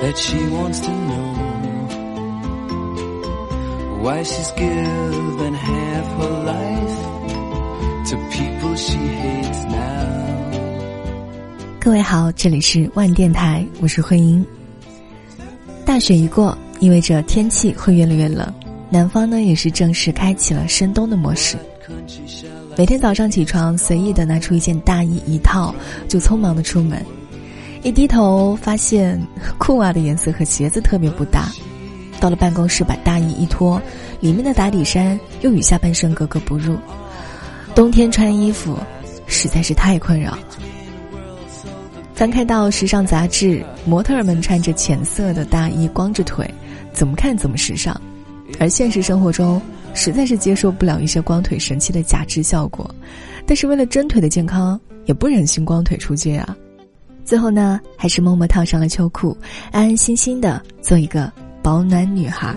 that she wants to know why she's given half her life to people she hates now. 各位好，这里是万电台，我是慧英。大雪一过，意味着天气会越来越冷，南方呢也是正式开启了深冬的模式。每天早上起床，随意的拿出一件大衣一套，就匆忙的出门。一低头发现裤袜的颜色和鞋子特别不搭，到了办公室把大衣一脱，里面的打底衫又与下半身格格不入。冬天穿衣服实在是太困扰了。翻开到时尚杂志，模特儿们穿着浅色的大衣，光着腿，怎么看怎么时尚。而现实生活中，实在是接受不了一些光腿神器的假肢效果，但是为了真腿的健康，也不忍心光腿出街啊。最后呢，还是默默套上了秋裤，安安心心的做一个保暖女孩。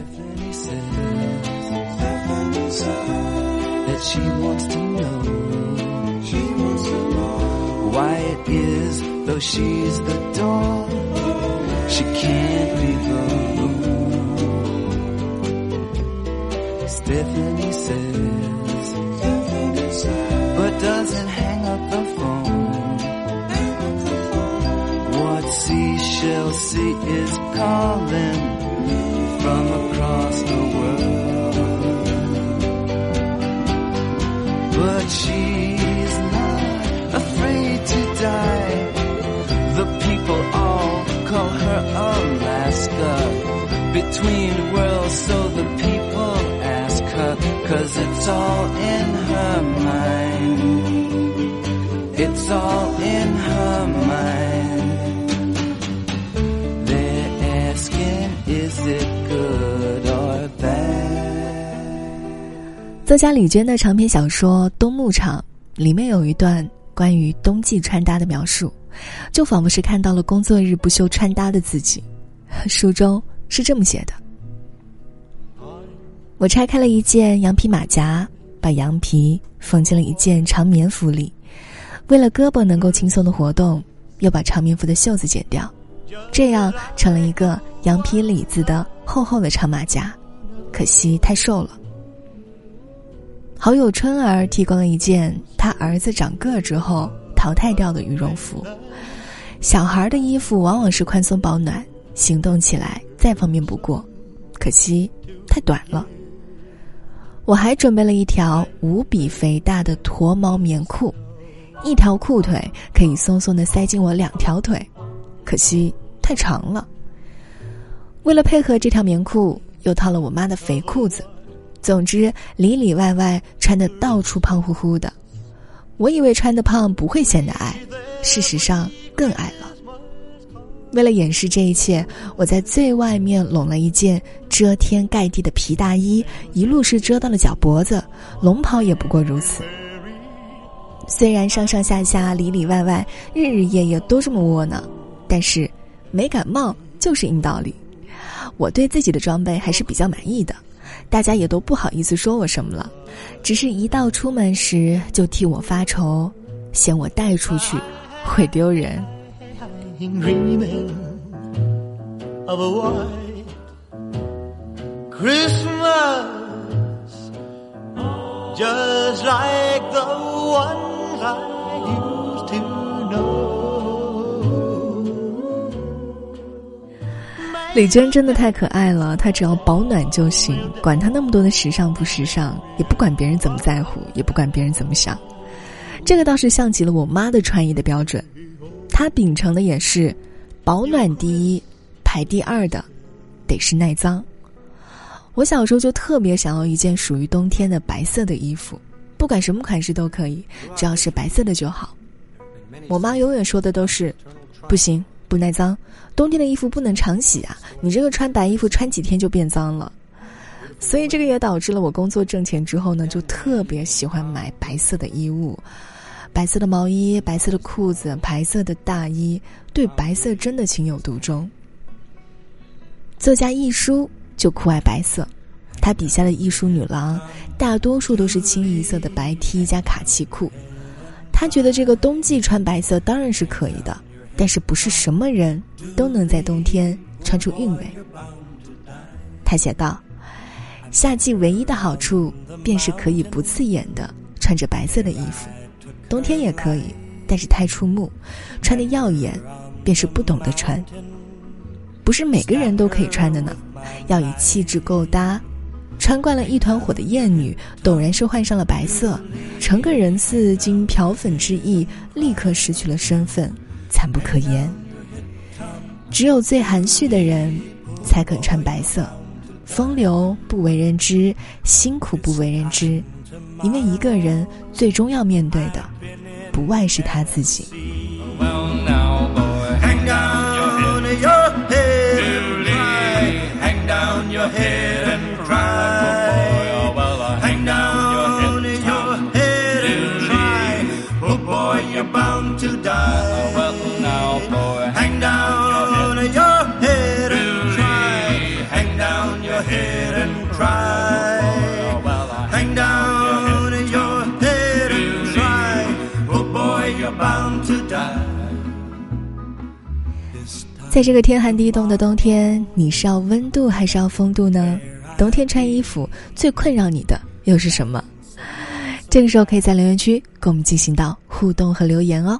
Sea is calling from across the world. But she's not afraid to die. The people all call her Alaska. Between worlds, so the people ask her, cause it's all in her mind. It's all 作家李娟的长篇小说《冬牧场》里面有一段关于冬季穿搭的描述，就仿佛是看到了工作日不休穿搭的自己。书中是这么写的：我拆开了一件羊皮马甲，把羊皮缝进了一件长棉服里，为了胳膊能够轻松的活动，又把长棉服的袖子剪掉。这样成了一个羊皮里子的厚厚的长马甲，可惜太瘦了。好友春儿提供了一件他儿子长个之后淘汰掉的羽绒服。小孩的衣服往往是宽松保暖，行动起来再方便不过，可惜太短了。我还准备了一条无比肥大的驼毛棉裤，一条裤腿可以松松的塞进我两条腿，可惜。太长了。为了配合这条棉裤，又套了我妈的肥裤子，总之里里外外穿的到处胖乎乎的。我以为穿的胖不会显得矮，事实上更矮了。为了掩饰这一切，我在最外面拢了一件遮天盖地的皮大衣，一路是遮到了脚脖子，龙袍也不过如此。虽然上上下下里里外外日日夜夜都这么窝囊，但是。没感冒就是硬道理，我对自己的装备还是比较满意的，大家也都不好意思说我什么了，只是一到出门时就替我发愁，嫌我带出去会丢人。李娟真的太可爱了，她只要保暖就行，管她那么多的时尚不时尚，也不管别人怎么在乎，也不管别人怎么想。这个倒是像极了我妈的穿衣的标准，她秉承的也是保暖第一，排第二的得是耐脏。我小时候就特别想要一件属于冬天的白色的衣服，不管什么款式都可以，只要是白色的就好。我妈永远说的都是，不行。不耐脏，冬天的衣服不能常洗啊！你这个穿白衣服穿几天就变脏了，所以这个也导致了我工作挣钱之后呢，就特别喜欢买白色的衣物，白色的毛衣、白色的裤子、白色的大衣，对白色真的情有独钟。作家一书就酷爱白色，他笔下的艺术女郎大多数都是清一色的白 T 加卡其裤，他觉得这个冬季穿白色当然是可以的。但是不是什么人都能在冬天穿。出韵味。他写道：“夏季唯一的好处，便是可以不刺眼的穿着白色的衣服，冬天也可以，但是太触目，穿的耀眼，便是不懂得穿。不是每个人都可以穿的呢，要以气质够搭。穿惯了一团火的艳女，陡然是换上了白色，成个人似经漂粉之意，立刻失去了身份，惨不可言。只有最含蓄的人，才肯穿白色。”风流不为人知，辛苦不为人知，因为一个人最终要面对的，不外是他自己。在这个天寒地冻的冬天，你是要温度还是要风度呢？冬天穿衣服最困扰你的又是什么？这个时候可以在留言区跟我们进行到互动和留言哦。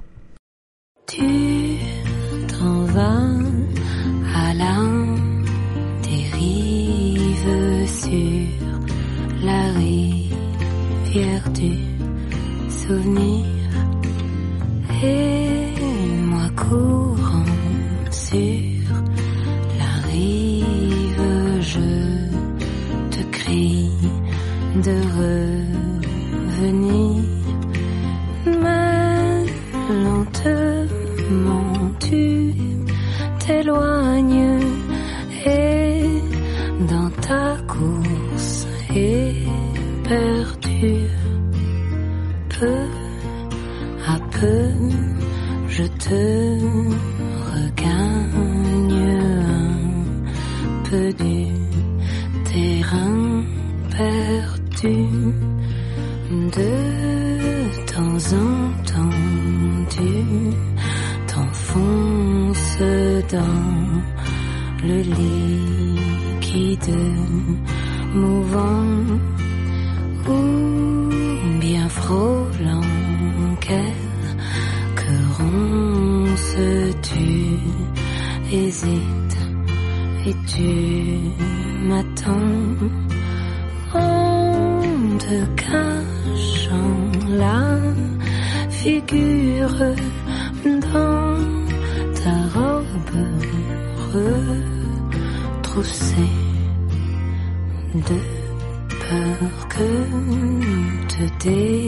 Liquide mouvant ou bien frôlant tu hésites et tu m'attends en te cachant la figure dans ta robe retroussée de park te défigure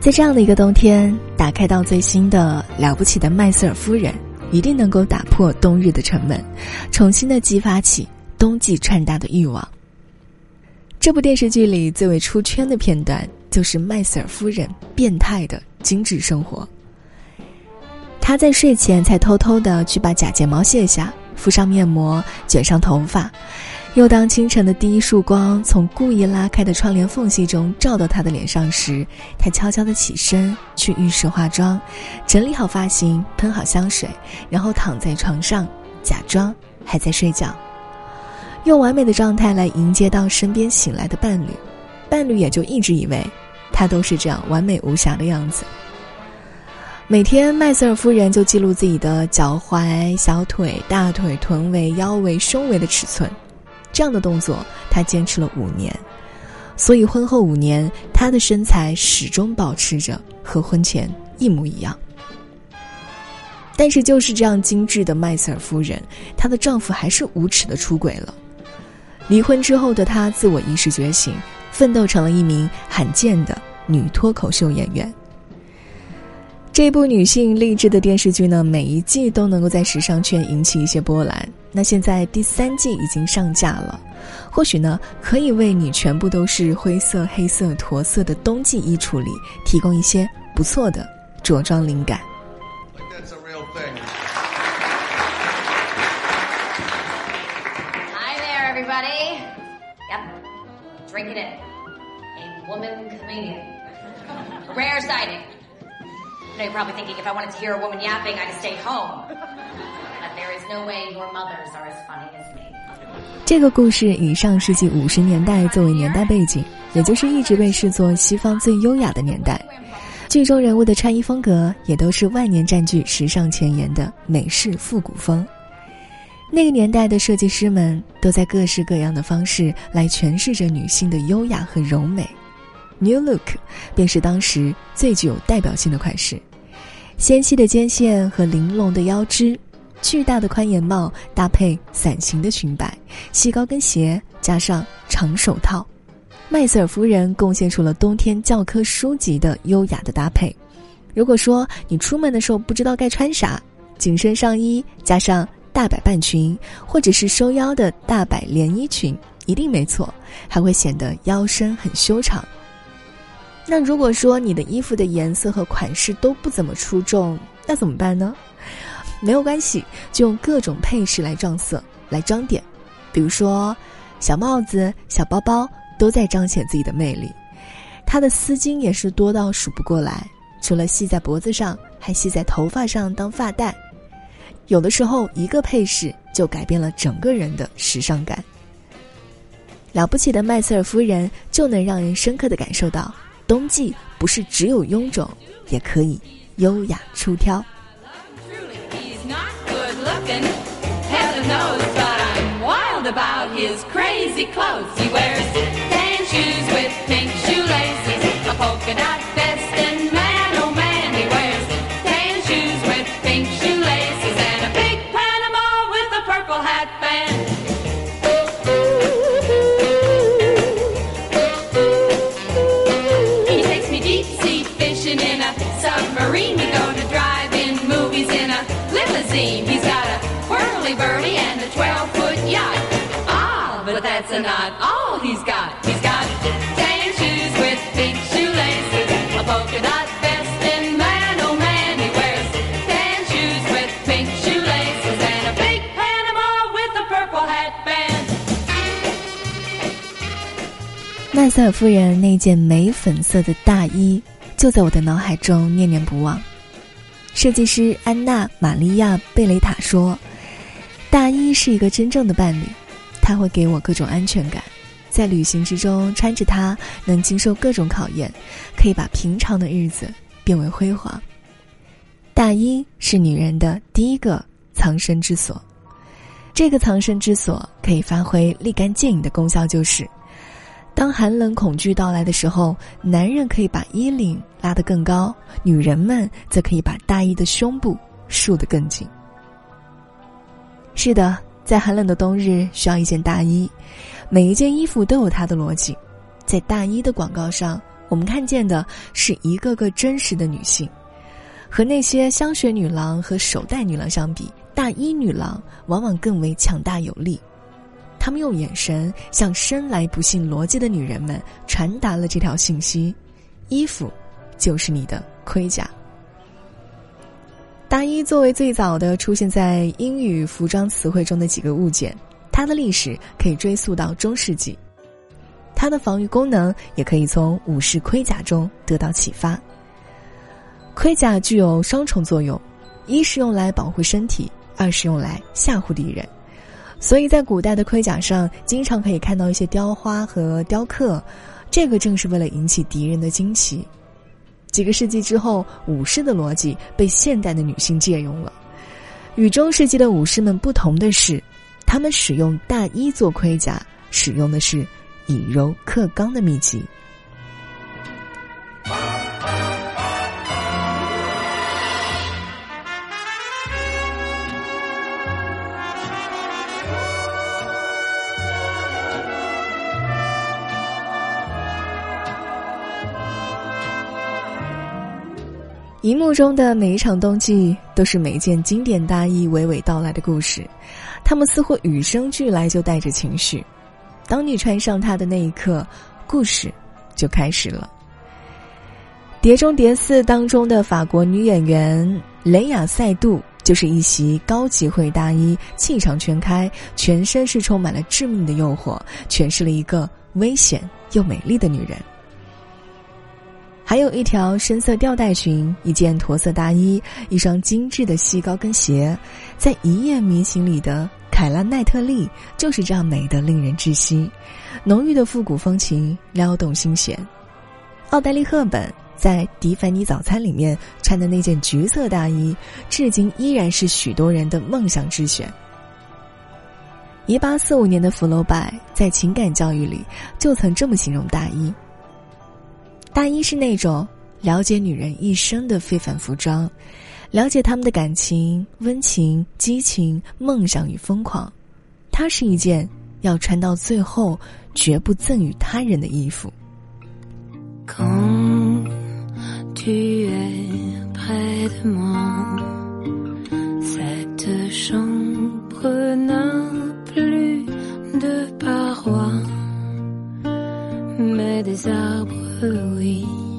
在这样的一个冬天，打开到最新的了不起的麦瑟尔夫人，一定能够打破冬日的沉闷，重新的激发起冬季穿搭的欲望。这部电视剧里最为出圈的片段，就是麦瑟尔夫人变态的精致生活。她在睡前才偷偷的去把假睫毛卸下。敷上面膜，卷上头发，又当清晨的第一束光从故意拉开的窗帘缝隙中照到她的脸上时，他悄悄地起身去浴室化妆，整理好发型，喷好香水，然后躺在床上，假装还在睡觉，用完美的状态来迎接到身边醒来的伴侣，伴侣也就一直以为，他都是这样完美无瑕的样子。每天，麦瑟尔夫人就记录自己的脚踝、小腿、大腿、臀围、腰围、胸围的尺寸。这样的动作，她坚持了五年，所以婚后五年，她的身材始终保持着和婚前一模一样。但是，就是这样精致的麦瑟尔夫人，她的丈夫还是无耻的出轨了。离婚之后的她，自我意识觉醒，奋斗成了一名罕见的女脱口秀演员。这部女性励志的电视剧呢，每一季都能够在时尚圈引起一些波澜。那现在第三季已经上架了，或许呢，可以为你全部都是灰色、黑色、驼色的冬季衣橱里提供一些不错的着装灵感。Bring it in. A woman comedian. Rare sighting. Now you're probably thinking if I wanted to hear a woman yapping, I'd stay home. But there is no way your mothers are as funny as me. 这个故事以上世纪五十年代作为年代背景，也就是一直被视作西方最优雅的年代。剧中人物的穿衣风格也都是万年占据时尚前沿的美式复古风。那个年代的设计师们都在各式各样的方式来诠释着女性的优雅和柔美。New Look 便是当时最具有代表性的款式，纤细的肩线和玲珑的腰肢，巨大的宽檐帽搭配伞形的裙摆，细高跟鞋加上长手套，麦瑟尔夫人贡献出了冬天教科书级的优雅的搭配。如果说你出门的时候不知道该穿啥，紧身上衣加上大摆半裙，或者是收腰的大摆连衣裙，一定没错，还会显得腰身很修长。那如果说你的衣服的颜色和款式都不怎么出众，那怎么办呢？没有关系，就用各种配饰来撞色、来装点，比如说小帽子、小包包都在彰显自己的魅力。它的丝巾也是多到数不过来，除了系在脖子上，还系在头发上当发带。有的时候，一个配饰就改变了整个人的时尚感。了不起的麦瑟尔夫人就能让人深刻的感受到。冬季不是只有臃肿，也可以优雅出挑。麦瑟尔夫人那件玫粉色的大衣， 就在我的脑海中念念不忘。设计师安娜·玛利亚·贝雷塔说：“大衣是一个真正的伴侣，它会给我各种安全感，在旅行之中穿着它，能经受各种考验，可以把平常的日子变为辉煌。大衣是女人的第一个藏身之所，这个藏身之所可以发挥立竿见影的功效，就是。”当寒冷恐惧到来的时候，男人可以把衣领拉得更高，女人们则可以把大衣的胸部束得更紧。是的，在寒冷的冬日需要一件大衣，每一件衣服都有它的逻辑。在大衣的广告上，我们看见的是一个个真实的女性，和那些香水女郎和手袋女郎相比，大衣女郎往往更为强大有力。他们用眼神向生来不信逻辑的女人们传达了这条信息：衣服就是你的盔甲。大衣作为最早的出现在英语服装词汇中的几个物件，它的历史可以追溯到中世纪。它的防御功能也可以从武士盔甲中得到启发。盔甲具有双重作用：一是用来保护身体，二是用来吓唬敌人。所以在古代的盔甲上，经常可以看到一些雕花和雕刻，这个正是为了引起敌人的惊奇。几个世纪之后，武士的逻辑被现代的女性借用了。与中世纪的武士们不同的是，他们使用大衣做盔甲，使用的是以柔克刚的秘籍。荧幕中的每一场冬季，都是每一件经典大衣娓娓道来的故事。它们似乎与生俱来就带着情绪。当你穿上它的那一刻，故事就开始了。《碟中谍四》当中的法国女演员雷雅·塞杜，就是一袭高级会大衣，气场全开，全身是充满了致命的诱惑，诠释了一个危险又美丽的女人。还有一条深色吊带裙，一件驼色大衣，一双精致的细高跟鞋，在《一夜迷情》里的凯拉奈特利就是这样美得令人窒息，浓郁的复古风情撩动心弦。奥黛丽·赫本在《迪凡尼早餐》里面穿的那件橘色大衣，至今依然是许多人的梦想之选。一八四五年的福楼拜在情感教育里就曾这么形容大衣：大衣是那种了解女人一生的非凡服装，了解她们的感情、温情、激情、梦想与疯狂。它是一件要穿到最后绝不赠予他人的衣服。mais des arbres, away.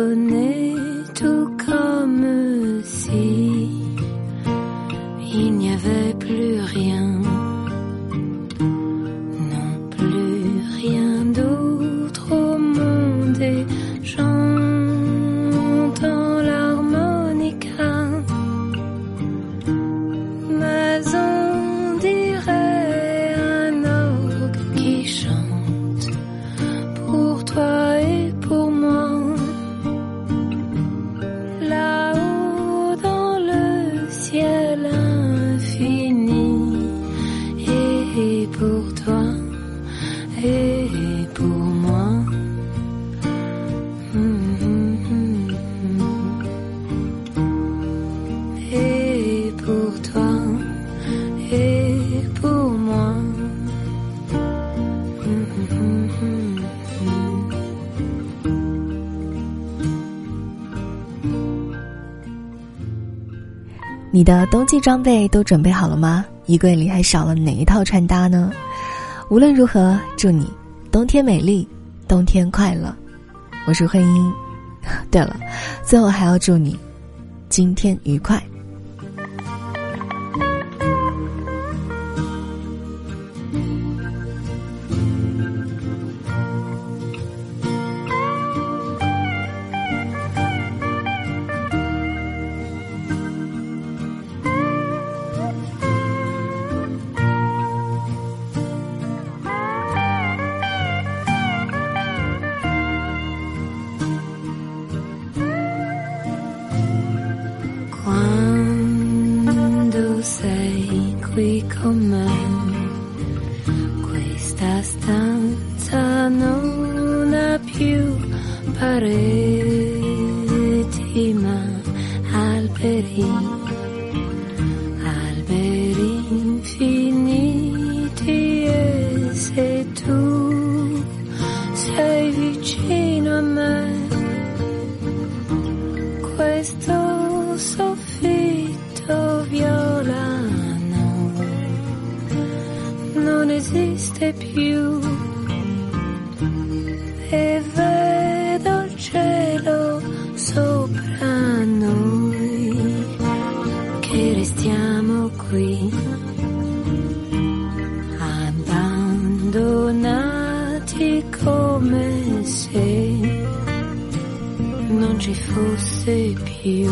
couldn't 你的冬季装备都准备好了吗？衣柜里还少了哪一套穿搭呢？无论如何，祝你冬天美丽，冬天快乐。我是慧英。对了，最后还要祝你今天愉快。Più pareti ma alberi ses pieds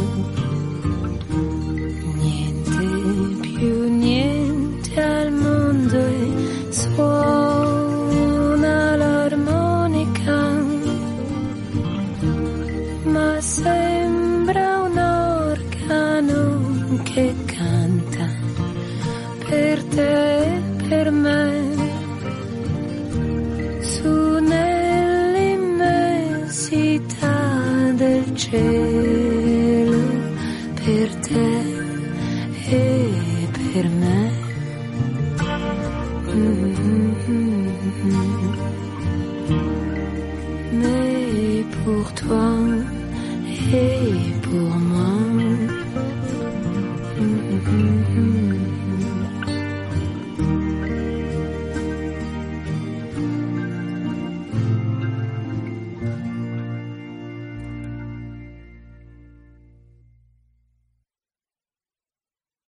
cielo per te